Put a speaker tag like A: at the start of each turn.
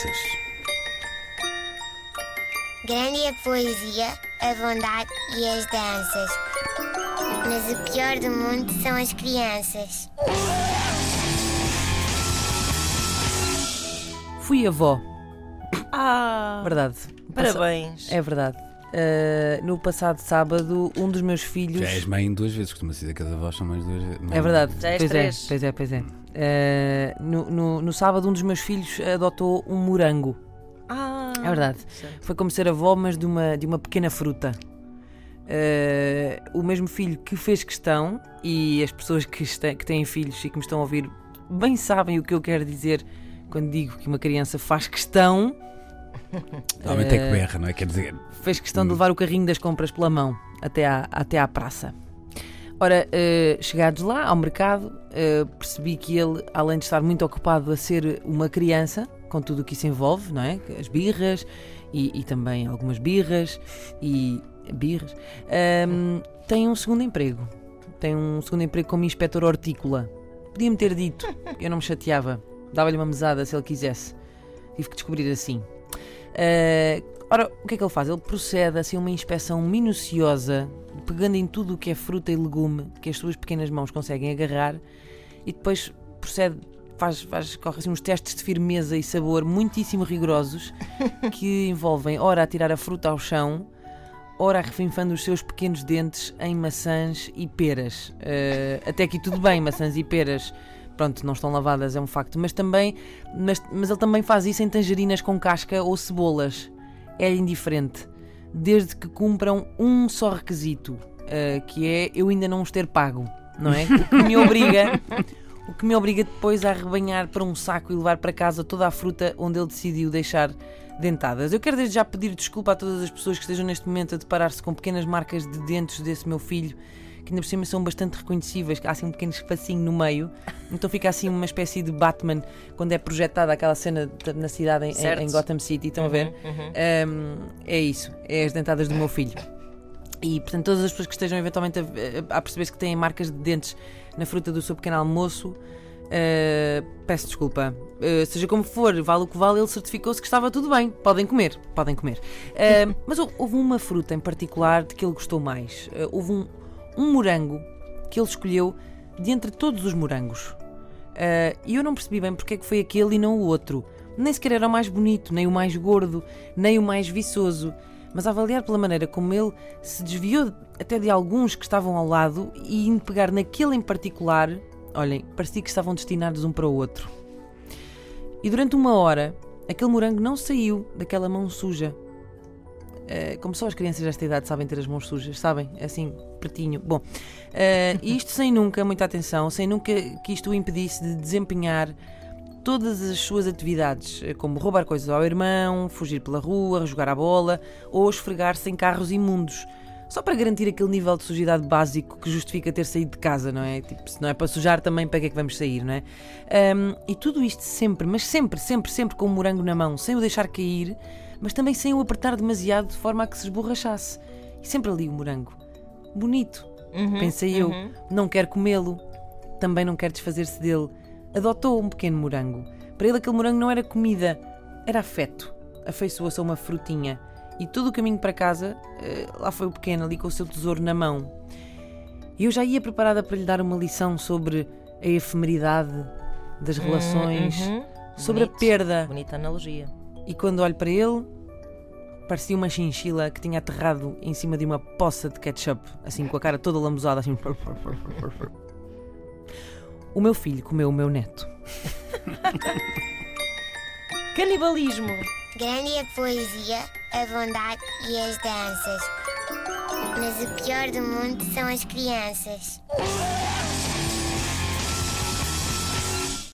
A: crianças.
B: Grande é a poesia, a bondade e as danças. Mas o pior do mundo são as crianças.
C: Fui avó,
D: Ah,
C: verdade.
D: parabéns.
C: É verdade. Uh, no passado sábado, um dos meus filhos.
A: Já és mãe duas vezes, costuma-se dizer que as avós são mães duas vezes.
C: É verdade.
D: Já és
C: pois
D: três.
C: é, pois é, pois é. Uh, no, no- no sábado, um dos meus filhos adotou um morango.
D: Ah,
C: É verdade.
D: certo.
C: Foi como ser avó, mas de uma, de uma pequena fruta. Uh, o mesmo filho que fez questão, e as pessoas que, este- que têm filhos e que me estão a ouvir bem sabem o que eu quero dizer quando digo que uma criança faz questão.
A: Normalmente é que
C: Eh,
A: berra, não é? Quer dizer,
C: fez questão de levar o carrinho das compras pela mão até à, até à praça. Ora, eh, chegados lá ao mercado, eh, percebi que ele, além de estar muito ocupado a ser uma criança, com tudo o que isso envolve, não é? As birras e, e também algumas birras e birras, ehm, tem um segundo emprego. Tem um segundo emprego como inspetor hortícola. Podia-me ter dito, eu não me chateava, dava-lhe uma mesada se ele quisesse. Tive que descobrir assim. Eh, ora, o que é que ele faz? Ele procede assim a uma inspeção minuciosa, pegando em tudo o que é fruta e legume que as suas pequenas mãos conseguem agarrar e depois procede, faz, faz corre assim uns testes de firmeza e sabor muitíssimo rigorosos que envolvem ora a tirar a fruta ao chão, ora refinfando os seus pequenos dentes em maçãs e peras. Eh, até aqui tudo bem, maçãs e peras. Pronto, não estão lavadas, é um facto, mas também, mas, mas ele também faz isso em tangerinas com casca ou cebolas. É indiferente, desde que cumpram um só requisito, eh, que é eu ainda não os ter pago, não é? O que me obriga, o que me obriga depois a arrebanhar para um saco e levar para casa toda a fruta onde ele decidiu deixar dentadas. Eu quero desde já pedir desculpa a todas as pessoas que estejam neste momento a deparar-se com pequenas marcas de dentes desse meu filho, que ainda por cima são bastante reconhecíveis, há assim um pequeno espacinho no meio, então fica assim uma espécie de Batman quando é projetada aquela cena na cidade em, em Gotham City, estão a ver?
D: Uhum.
C: Um, é isso, é as dentadas do meu filho. E portanto, todas as pessoas que estejam eventualmente a, a- perceber-se que têm marcas de dentes na fruta do seu pequeno almoço, uh, peço desculpa. Uh, seja como for, vale o que vale, ele certificou-se que estava tudo bem. Podem comer, podem comer. Uh, mas hou- houve uma fruta em particular de que ele gostou mais. Houve um, um morango que ele escolheu de entre todos os morangos. Uh, E eu não percebi bem porque é que foi aquele e não o outro. Nem sequer era o mais bonito, nem o mais gordo, nem o mais viçoso. Mas a avaliar pela maneira como ele se desviou até de alguns que estavam ao lado e indo pegar naquele em particular, olhem, parecia que estavam destinados um para o outro. E durante uma hora, aquele morango não saiu daquela mão suja. Eh, como só as crianças desta idade sabem ter as mãos sujas, sabem? Assim, pretinho. Bom, e isto sem nunca, muita atenção, sem nunca que isto o impedisse de desempenhar todas as suas atividades, eh, como roubar coisas ao irmão, fugir pela rua, jogar a bola ou esfregar-se em carros imundos. Só para garantir aquele nível de sujidade básico que justifica ter saído de casa, não é? Tipo, se não é para sujar também, para que é que vamos sair, não é? Ahm, e tudo isto sempre, mas sempre, sempre, sempre com o morango na mão, sem o deixar cair, mas também sem o apertar demasiado de forma a que se esborrachasse. E sempre ali o morango. Bonito,
D: Uhum,
C: pensei eu.
D: uhum.
C: Não quer comê-lo, também não quer desfazer-se dele. Adotou um pequeno morango. Para ele, aquele morango não era comida, era afeto. Afeiçoou-se a uma frutinha. E todo o caminho para casa, eh, lá foi o pequeno, ali com o seu tesouro na mão. E eu já ia preparada para lhe dar uma lição sobre a efemeridade das relações,
D: Uhum.
C: sobre
D: Bonito.
C: a perda.
D: Bonita analogia.
C: E quando olho para ele, parecia uma chinchila que tinha aterrado em cima de uma poça de ketchup, assim com a cara toda lambuzada, assim. O meu filho comeu o meu neto.
D: Canibalismo.
B: Grande é a poesia, a bondade e as danças. Mas o pior do mundo são as crianças.